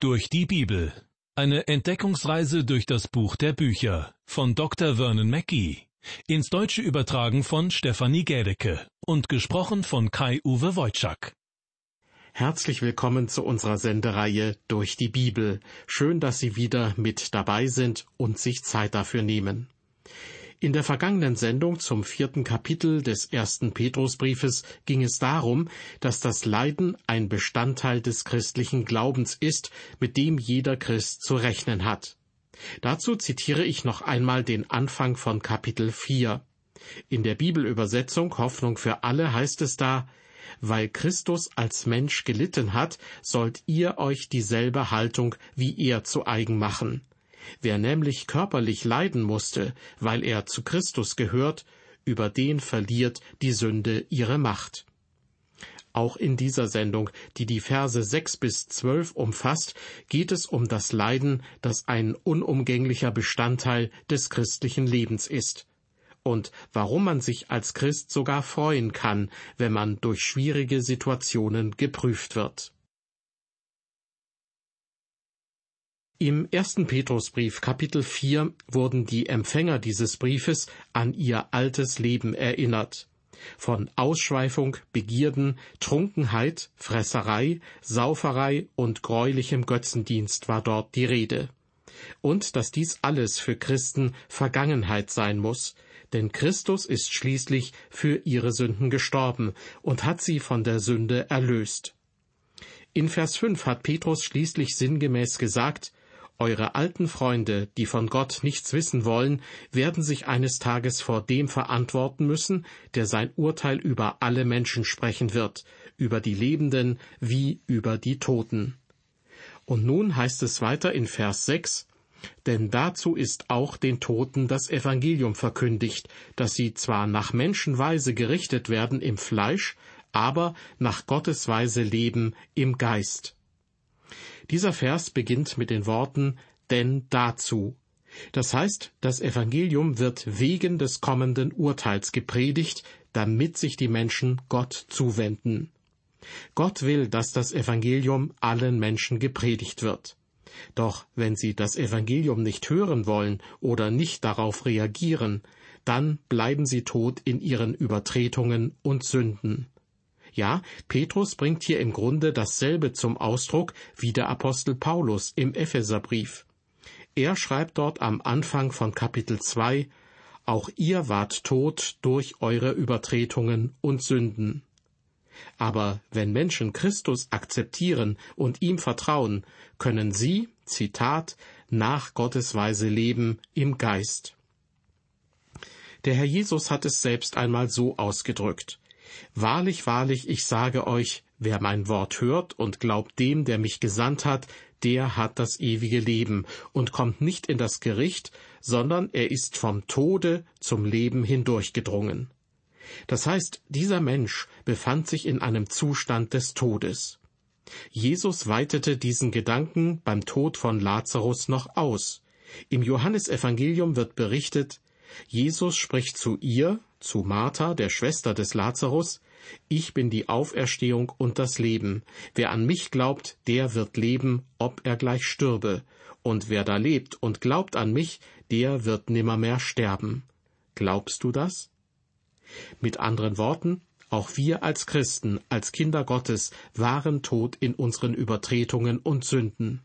Durch die Bibel. Eine Entdeckungsreise durch das Buch der Bücher von Dr. Vernon Mackey. Ins Deutsche übertragen von Stefanie Gädecke und gesprochen von Kai-Uwe Wojczak. Herzlich willkommen zu unserer Sendereihe Durch die Bibel. Schön, dass Sie wieder mit dabei sind und sich Zeit dafür nehmen. In der vergangenen Sendung zum vierten Kapitel des ersten Petrusbriefes ging es darum, dass das Leiden ein Bestandteil des christlichen Glaubens ist, mit dem jeder Christ zu rechnen hat. Dazu zitiere ich noch einmal den Anfang von Kapitel 4. In der Bibelübersetzung Hoffnung für alle heißt es da, weil Christus als Mensch gelitten hat, sollt ihr euch dieselbe Haltung wie er zu eigen machen. Wer nämlich körperlich leiden musste, weil er zu Christus gehört, über den verliert die Sünde ihre Macht. Auch in dieser Sendung, die die Verse sechs bis zwölf umfasst, geht es um das Leiden, das ein unumgänglicher Bestandteil des christlichen Lebens ist. Und warum man sich als Christ sogar freuen kann, wenn man durch schwierige Situationen geprüft wird. Im ersten Petrusbrief Kapitel 4 wurden die Empfänger dieses Briefes an ihr altes Leben erinnert. Von Ausschweifung, Begierden, Trunkenheit, Fresserei, Sauferei und greulichem Götzendienst war dort die Rede. Und dass dies alles für Christen Vergangenheit sein muss, denn Christus ist schließlich für ihre Sünden gestorben und hat sie von der Sünde erlöst. In Vers 5 hat Petrus schließlich sinngemäß gesagt, eure alten Freunde, die von Gott nichts wissen wollen, werden sich eines Tages vor dem verantworten müssen, der sein Urteil über alle Menschen sprechen wird, über die Lebenden wie über die Toten. Und nun heißt es weiter in Vers 6, denn dazu ist auch den Toten das Evangelium verkündigt, dass sie zwar nach Menschenweise gerichtet werden im Fleisch, aber nach Gottes Weise leben im Geist. Dieser Vers beginnt mit den Worten denn dazu. Das heißt, das Evangelium wird wegen des kommenden Urteils gepredigt, damit sich die Menschen Gott zuwenden. Gott will, dass das Evangelium allen Menschen gepredigt wird. Doch wenn sie das Evangelium nicht hören wollen oder nicht darauf reagieren, dann bleiben sie tot in ihren Übertretungen und Sünden. Ja, Petrus bringt hier im Grunde dasselbe zum Ausdruck wie der Apostel Paulus im Epheserbrief. Er schreibt dort am Anfang von Kapitel 2, Auch ihr wart tot durch eure Übertretungen und Sünden. Aber wenn Menschen Christus akzeptieren und ihm vertrauen, können sie, Zitat, nach Gottes Weise leben im Geist. Der Herr Jesus hat es selbst einmal so ausgedrückt. Wahrlich, wahrlich, ich sage euch, wer mein Wort hört und glaubt dem, der mich gesandt hat, der hat das ewige Leben und kommt nicht in das Gericht, sondern er ist vom Tode zum Leben hindurchgedrungen. Das heißt, dieser Mensch befand sich in einem Zustand des Todes. Jesus weitete diesen Gedanken beim Tod von Lazarus noch aus. Im Johannesevangelium wird berichtet, Jesus spricht zu ihr, zu Martha, der Schwester des Lazarus, Ich bin die Auferstehung und das Leben. Wer an mich glaubt, der wird leben, ob er gleich stürbe. Und wer da lebt und glaubt an mich, der wird nimmermehr sterben. Glaubst du das? Mit anderen Worten, auch wir als Christen, als Kinder Gottes, waren tot in unseren Übertretungen und Sünden.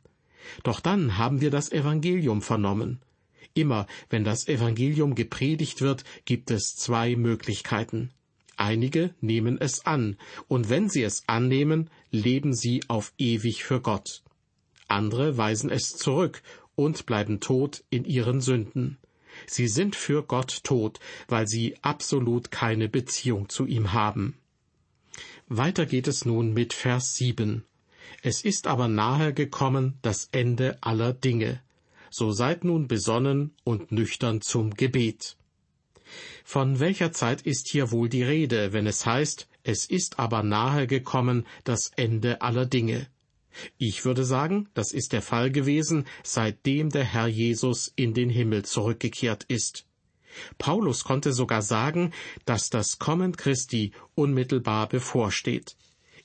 Doch dann haben wir das Evangelium vernommen. Immer wenn das Evangelium gepredigt wird, gibt es zwei Möglichkeiten. Einige nehmen es an, und wenn sie es annehmen, leben sie auf ewig für Gott. Andere weisen es zurück und bleiben tot in ihren Sünden. Sie sind für Gott tot, weil sie absolut keine Beziehung zu ihm haben. Weiter geht es nun mit Vers 7. Es ist aber nahe gekommen das Ende aller Dinge so seid nun besonnen und nüchtern zum Gebet. Von welcher Zeit ist hier wohl die Rede, wenn es heißt, es ist aber nahe gekommen das Ende aller Dinge? Ich würde sagen, das ist der Fall gewesen, seitdem der Herr Jesus in den Himmel zurückgekehrt ist. Paulus konnte sogar sagen, dass das Kommen Christi unmittelbar bevorsteht.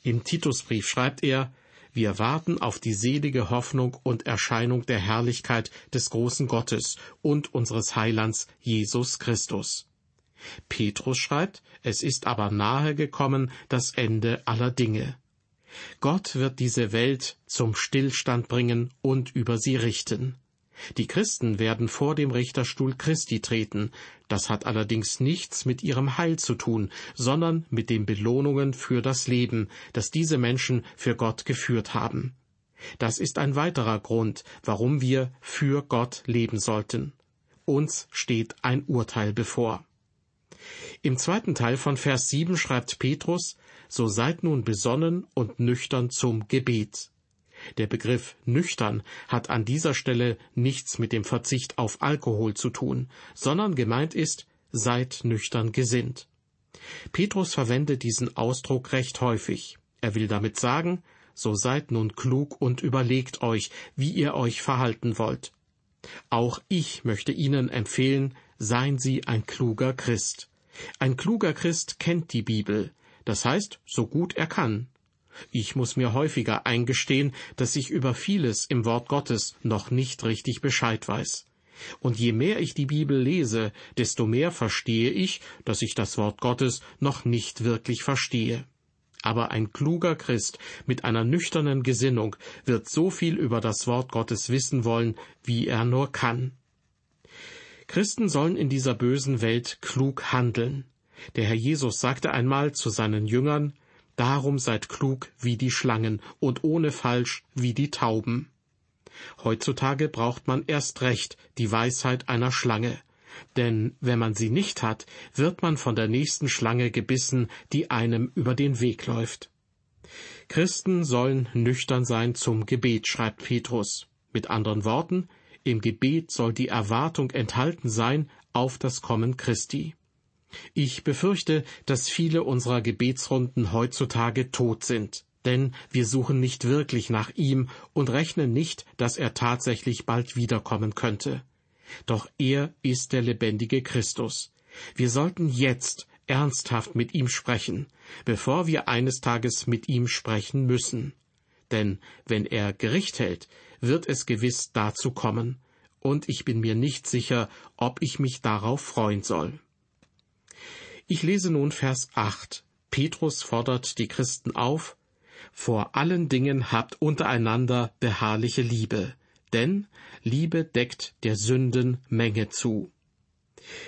Im Titusbrief schreibt er, Wir warten auf die selige Hoffnung und Erscheinung der Herrlichkeit des großen Gottes und unseres Heilands Jesus Christus. Petrus schreibt, es ist aber nahe gekommen das Ende aller Dinge. Gott wird diese Welt zum Stillstand bringen und über sie richten. Die Christen werden vor dem Richterstuhl Christi treten, das hat allerdings nichts mit ihrem Heil zu tun, sondern mit den Belohnungen für das Leben, das diese Menschen für Gott geführt haben. Das ist ein weiterer Grund, warum wir für Gott leben sollten. Uns steht ein Urteil bevor. Im zweiten Teil von Vers 7 schreibt Petrus, So seid nun besonnen und nüchtern zum Gebet. Der Begriff nüchtern hat an dieser Stelle nichts mit dem Verzicht auf Alkohol zu tun, sondern gemeint ist, seid nüchtern gesinnt. Petrus verwendet diesen Ausdruck recht häufig. Er will damit sagen, so seid nun klug und überlegt euch, wie ihr euch verhalten wollt. Auch ich möchte Ihnen empfehlen, seien Sie ein kluger Christ. Ein kluger Christ kennt die Bibel, das heißt, so gut er kann. Ich muss mir häufiger eingestehen, dass ich über vieles im Wort Gottes noch nicht richtig Bescheid weiß. Und je mehr ich die Bibel lese, desto mehr verstehe ich, dass ich das Wort Gottes noch nicht wirklich verstehe. Aber ein kluger Christ mit einer nüchternen Gesinnung wird so viel über das Wort Gottes wissen wollen, wie er nur kann. Christen sollen in dieser bösen Welt klug handeln. Der Herr Jesus sagte einmal zu seinen Jüngern, Darum seid klug wie die Schlangen und ohne falsch wie die Tauben. Heutzutage braucht man erst recht die Weisheit einer Schlange, denn wenn man sie nicht hat, wird man von der nächsten Schlange gebissen, die einem über den Weg läuft. Christen sollen nüchtern sein zum Gebet, schreibt Petrus. Mit anderen Worten, im Gebet soll die Erwartung enthalten sein auf das Kommen Christi. Ich befürchte, dass viele unserer Gebetsrunden heutzutage tot sind, denn wir suchen nicht wirklich nach ihm und rechnen nicht, dass er tatsächlich bald wiederkommen könnte. Doch er ist der lebendige Christus. Wir sollten jetzt ernsthaft mit ihm sprechen, bevor wir eines Tages mit ihm sprechen müssen. Denn wenn er Gericht hält, wird es gewiss dazu kommen, und ich bin mir nicht sicher, ob ich mich darauf freuen soll. Ich lese nun Vers 8. Petrus fordert die Christen auf, vor allen Dingen habt untereinander beharrliche Liebe, denn Liebe deckt der Sünden Menge zu.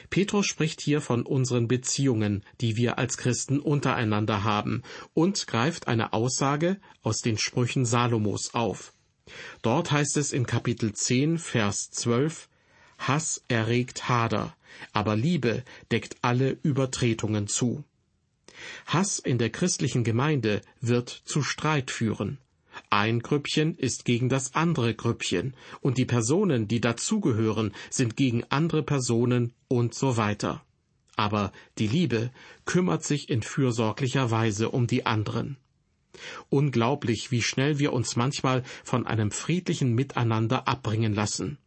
Petrus spricht hier von unseren Beziehungen, die wir als Christen untereinander haben, und greift eine Aussage aus den Sprüchen Salomos auf. Dort heißt es in Kapitel 10, Vers 12, Hass erregt Hader, aber Liebe deckt alle Übertretungen zu. Hass in der christlichen Gemeinde wird zu Streit führen. Ein Grüppchen ist gegen das andere Grüppchen, und die Personen, die dazugehören, sind gegen andere Personen und so weiter. Aber die Liebe kümmert sich in fürsorglicher Weise um die anderen. Unglaublich, wie schnell wir uns manchmal von einem friedlichen Miteinander abbringen lassen.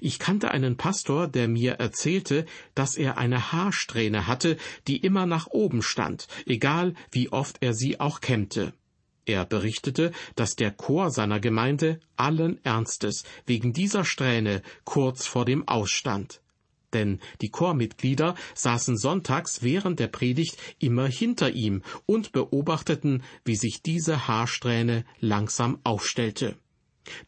Ich kannte einen Pastor, der mir erzählte, dass er eine Haarsträhne hatte, die immer nach oben stand, egal wie oft er sie auch kämmte. Er berichtete, dass der Chor seiner Gemeinde allen Ernstes wegen dieser Strähne kurz vor dem Ausstand. Denn die Chormitglieder saßen sonntags während der Predigt immer hinter ihm und beobachteten, wie sich diese Haarsträhne langsam aufstellte.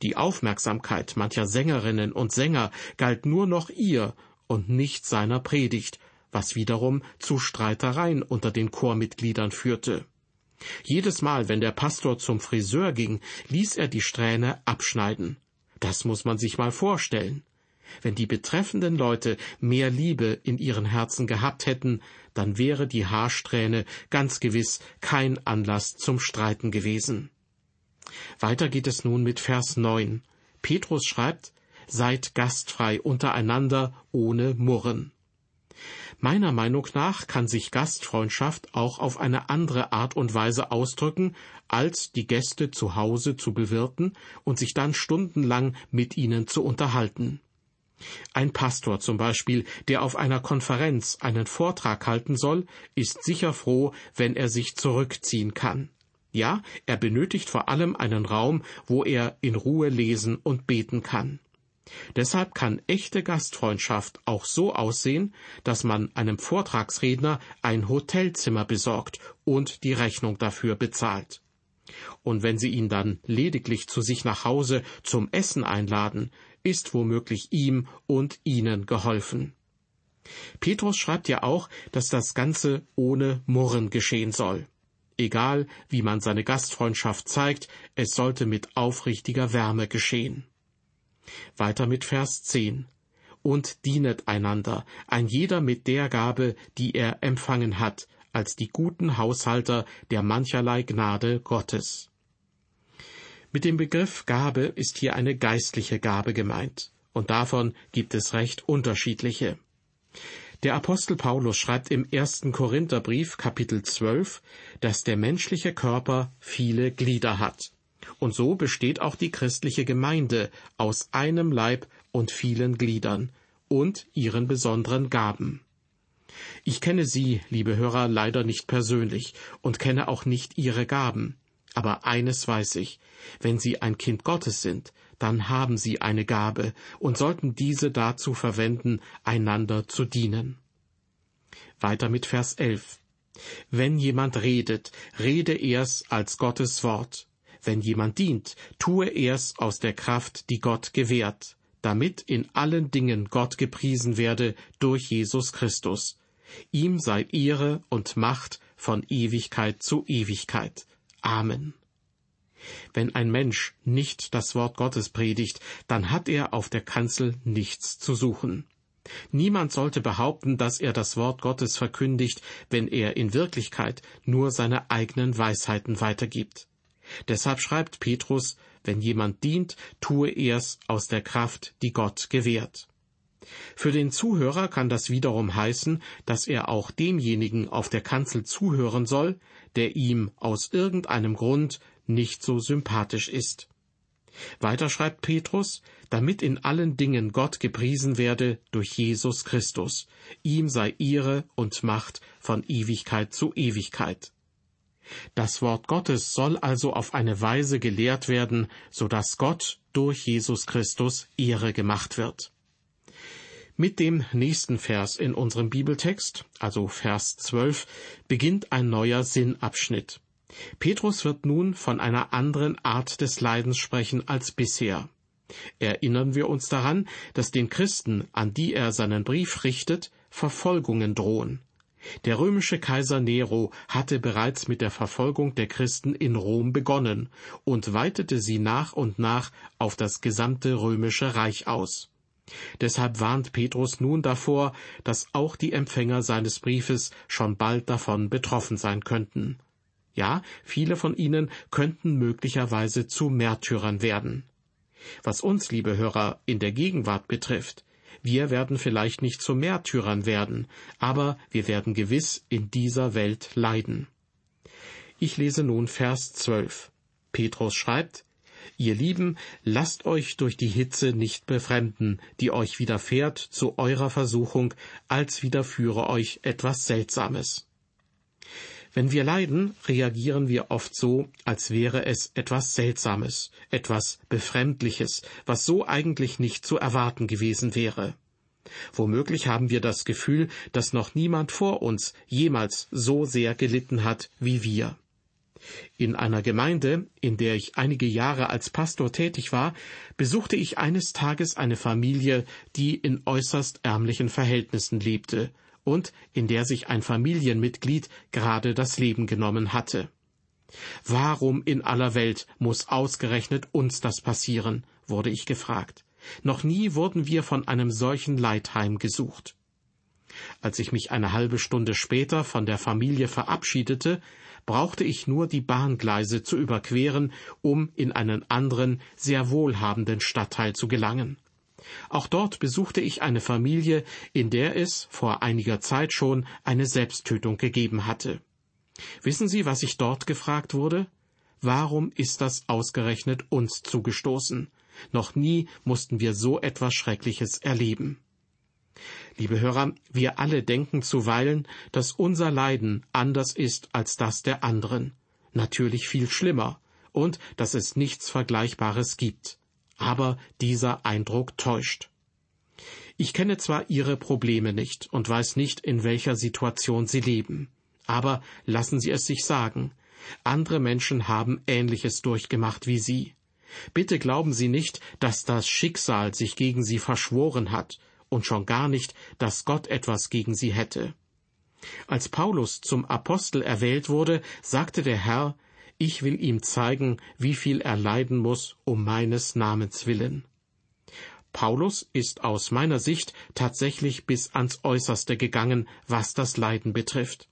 Die Aufmerksamkeit mancher Sängerinnen und Sänger galt nur noch ihr und nicht seiner Predigt, was wiederum zu Streitereien unter den Chormitgliedern führte. Jedes Mal, wenn der Pastor zum Friseur ging, ließ er die Strähne abschneiden. Das muss man sich mal vorstellen. Wenn die betreffenden Leute mehr Liebe in ihren Herzen gehabt hätten, dann wäre die Haarsträhne ganz gewiss kein Anlass zum Streiten gewesen. Weiter geht es nun mit Vers 9. Petrus schreibt, Seid gastfrei untereinander ohne Murren. Meiner Meinung nach kann sich Gastfreundschaft auch auf eine andere Art und Weise ausdrücken, als die Gäste zu Hause zu bewirten und sich dann stundenlang mit ihnen zu unterhalten. Ein Pastor zum Beispiel, der auf einer Konferenz einen Vortrag halten soll, ist sicher froh, wenn er sich zurückziehen kann. Ja, er benötigt vor allem einen Raum, wo er in Ruhe lesen und beten kann. Deshalb kann echte Gastfreundschaft auch so aussehen, dass man einem Vortragsredner ein Hotelzimmer besorgt und die Rechnung dafür bezahlt. Und wenn Sie ihn dann lediglich zu sich nach Hause zum Essen einladen, ist womöglich ihm und ihnen geholfen. Petrus schreibt ja auch, dass das Ganze ohne Murren geschehen soll. Egal, wie man seine Gastfreundschaft zeigt, es sollte mit aufrichtiger Wärme geschehen. Weiter mit Vers 10. Und dienet einander, ein jeder mit der Gabe, die er empfangen hat, als die guten Haushalter der mancherlei Gnade Gottes. Mit dem Begriff Gabe ist hier eine geistliche Gabe gemeint, und davon gibt es recht unterschiedliche. Der Apostel Paulus schreibt im ersten Korintherbrief Kapitel 12, dass der menschliche Körper viele Glieder hat. Und so besteht auch die christliche Gemeinde aus einem Leib und vielen Gliedern und ihren besonderen Gaben. Ich kenne Sie, liebe Hörer, leider nicht persönlich und kenne auch nicht Ihre Gaben. Aber eines weiß ich, wenn Sie ein Kind Gottes sind, dann haben Sie eine Gabe und sollten diese dazu verwenden, einander zu dienen. Weiter mit Vers 11. Wenn jemand redet, rede er's als Gottes Wort. Wenn jemand dient, tue er's aus der Kraft, die Gott gewährt, damit in allen Dingen Gott gepriesen werde durch Jesus Christus. Ihm sei Ehre und Macht von Ewigkeit zu Ewigkeit. Amen. Wenn ein Mensch nicht das Wort Gottes predigt, dann hat er auf der Kanzel nichts zu suchen. Niemand sollte behaupten, dass er das Wort Gottes verkündigt, wenn er in Wirklichkeit nur seine eigenen Weisheiten weitergibt. Deshalb schreibt Petrus, wenn jemand dient, tue er's aus der Kraft, die Gott gewährt. Für den Zuhörer kann das wiederum heißen, dass er auch demjenigen auf der Kanzel zuhören soll, der ihm aus irgendeinem Grund nicht so sympathisch ist. Weiter schreibt Petrus, damit in allen Dingen Gott gepriesen werde durch Jesus Christus. Ihm sei Ehre und Macht von Ewigkeit zu Ewigkeit. Das Wort Gottes soll also auf eine Weise gelehrt werden, so dass Gott durch Jesus Christus Ehre gemacht wird. Mit dem nächsten Vers in unserem Bibeltext, also Vers 12, beginnt ein neuer Sinnabschnitt. Petrus wird nun von einer anderen Art des Leidens sprechen als bisher. Erinnern wir uns daran, dass den Christen, an die er seinen Brief richtet, Verfolgungen drohen. Der römische Kaiser Nero hatte bereits mit der Verfolgung der Christen in Rom begonnen und weitete sie nach und nach auf das gesamte römische Reich aus. Deshalb warnt Petrus nun davor, dass auch die Empfänger seines Briefes schon bald davon betroffen sein könnten. Ja, viele von ihnen könnten möglicherweise zu Märtyrern werden. Was uns, liebe Hörer, in der Gegenwart betrifft, wir werden vielleicht nicht zu Märtyrern werden, aber wir werden gewiss in dieser Welt leiden. Ich lese nun Vers 12. Petrus schreibt, Ihr Lieben, lasst euch durch die Hitze nicht befremden, die euch widerfährt zu eurer Versuchung, als widerführe euch etwas Seltsames. Wenn wir leiden, reagieren wir oft so, als wäre es etwas Seltsames, etwas Befremdliches, was so eigentlich nicht zu erwarten gewesen wäre. Womöglich haben wir das Gefühl, dass noch niemand vor uns jemals so sehr gelitten hat wie wir. In einer Gemeinde, in der ich einige Jahre als Pastor tätig war, besuchte ich eines Tages eine Familie, die in äußerst ärmlichen Verhältnissen lebte und in der sich ein Familienmitglied gerade das Leben genommen hatte. Warum in aller Welt muss ausgerechnet uns das passieren? wurde ich gefragt. Noch nie wurden wir von einem solchen Leid heimgesucht. Als ich mich eine halbe Stunde später von der Familie verabschiedete, brauchte ich nur die Bahngleise zu überqueren, um in einen anderen, sehr wohlhabenden Stadtteil zu gelangen. Auch dort besuchte ich eine Familie, in der es vor einiger Zeit schon eine Selbsttötung gegeben hatte. Wissen Sie, was ich dort gefragt wurde? Warum ist das ausgerechnet uns zugestoßen? Noch nie mussten wir so etwas Schreckliches erleben. Liebe Hörer, wir alle denken zuweilen, dass unser Leiden anders ist als das der anderen. natürlich viel schlimmer, und dass es nichts Vergleichbares gibt. Aber dieser Eindruck täuscht. Ich kenne zwar Ihre Probleme nicht und weiß nicht, in welcher Situation Sie leben, aber lassen Sie es sich sagen, andere Menschen haben Ähnliches durchgemacht wie Sie. Bitte glauben Sie nicht, dass das Schicksal sich gegen Sie verschworen hat, und schon gar nicht, dass Gott etwas gegen Sie hätte. Als Paulus zum Apostel erwählt wurde, sagte der Herr, ich will ihm zeigen, wie viel er leiden muss um meines Namens willen. Paulus ist aus meiner Sicht tatsächlich bis ans Äußerste gegangen, was das Leiden betrifft.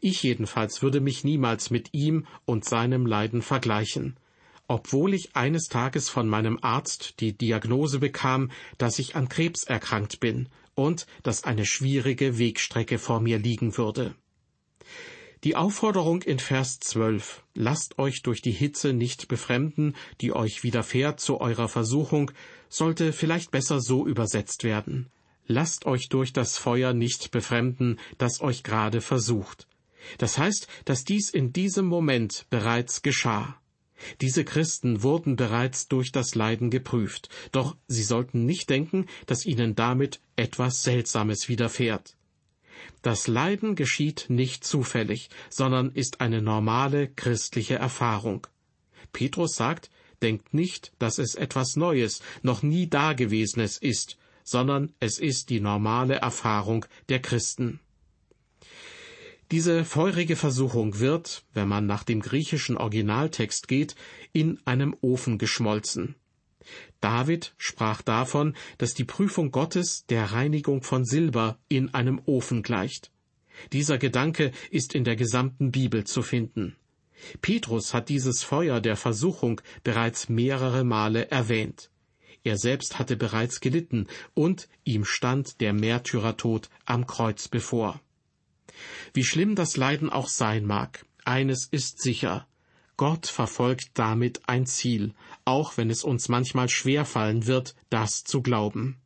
Ich jedenfalls würde mich niemals mit ihm und seinem Leiden vergleichen, obwohl ich eines Tages von meinem Arzt die Diagnose bekam, dass ich an Krebs erkrankt bin und dass eine schwierige Wegstrecke vor mir liegen würde. Die Aufforderung in Vers 12, lasst euch durch die Hitze nicht befremden, die euch widerfährt zu eurer Versuchung, sollte vielleicht besser so übersetzt werden. Lasst euch durch das Feuer nicht befremden, das euch gerade versucht. Das heißt, dass dies in diesem Moment bereits geschah. Diese Christen wurden bereits durch das Leiden geprüft, doch sie sollten nicht denken, dass ihnen damit etwas Seltsames widerfährt. Das Leiden geschieht nicht zufällig, sondern ist eine normale christliche Erfahrung. Petrus sagt, denkt nicht, dass es etwas Neues, noch nie Dagewesenes ist, sondern es ist die normale Erfahrung der Christen. Diese feurige Versuchung wird, wenn man nach dem griechischen Originaltext geht, in einem Ofen geschmolzen. David sprach davon, dass die Prüfung Gottes der Reinigung von Silber in einem Ofen gleicht. Dieser Gedanke ist in der gesamten Bibel zu finden. Petrus hat dieses Feuer der Versuchung bereits mehrere Male erwähnt. Er selbst hatte bereits gelitten und ihm stand der Märtyrertod am Kreuz bevor. Wie schlimm das Leiden auch sein mag, eines ist sicher, Gott verfolgt damit ein Ziel, auch wenn es uns manchmal schwer fallen wird, das zu glauben.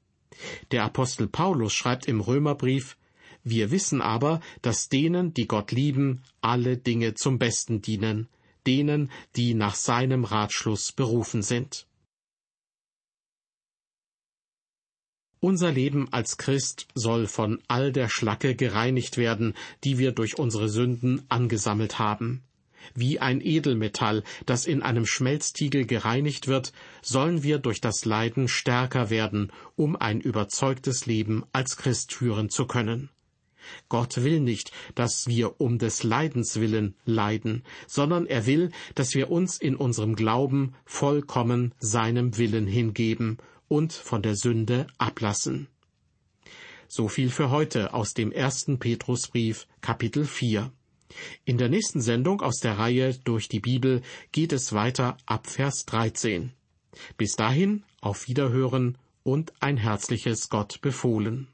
Der Apostel Paulus schreibt im Römerbrief Wir wissen aber, dass denen, die Gott lieben, alle Dinge zum Besten dienen, denen, die nach seinem Ratschluss berufen sind. Unser Leben als Christ soll von all der Schlacke gereinigt werden, die wir durch unsere Sünden angesammelt haben. Wie ein Edelmetall, das in einem Schmelztiegel gereinigt wird, sollen wir durch das Leiden stärker werden, um ein überzeugtes Leben als Christ führen zu können. Gott will nicht, dass wir um des Leidens willen leiden, sondern er will, dass wir uns in unserem Glauben vollkommen seinem Willen hingeben und von der Sünde ablassen. So viel für heute aus dem ersten Petrusbrief, Kapitel 4. In der nächsten Sendung aus der Reihe Durch die Bibel geht es weiter ab Vers 13. Bis dahin auf Wiederhören und ein herzliches Gott befohlen.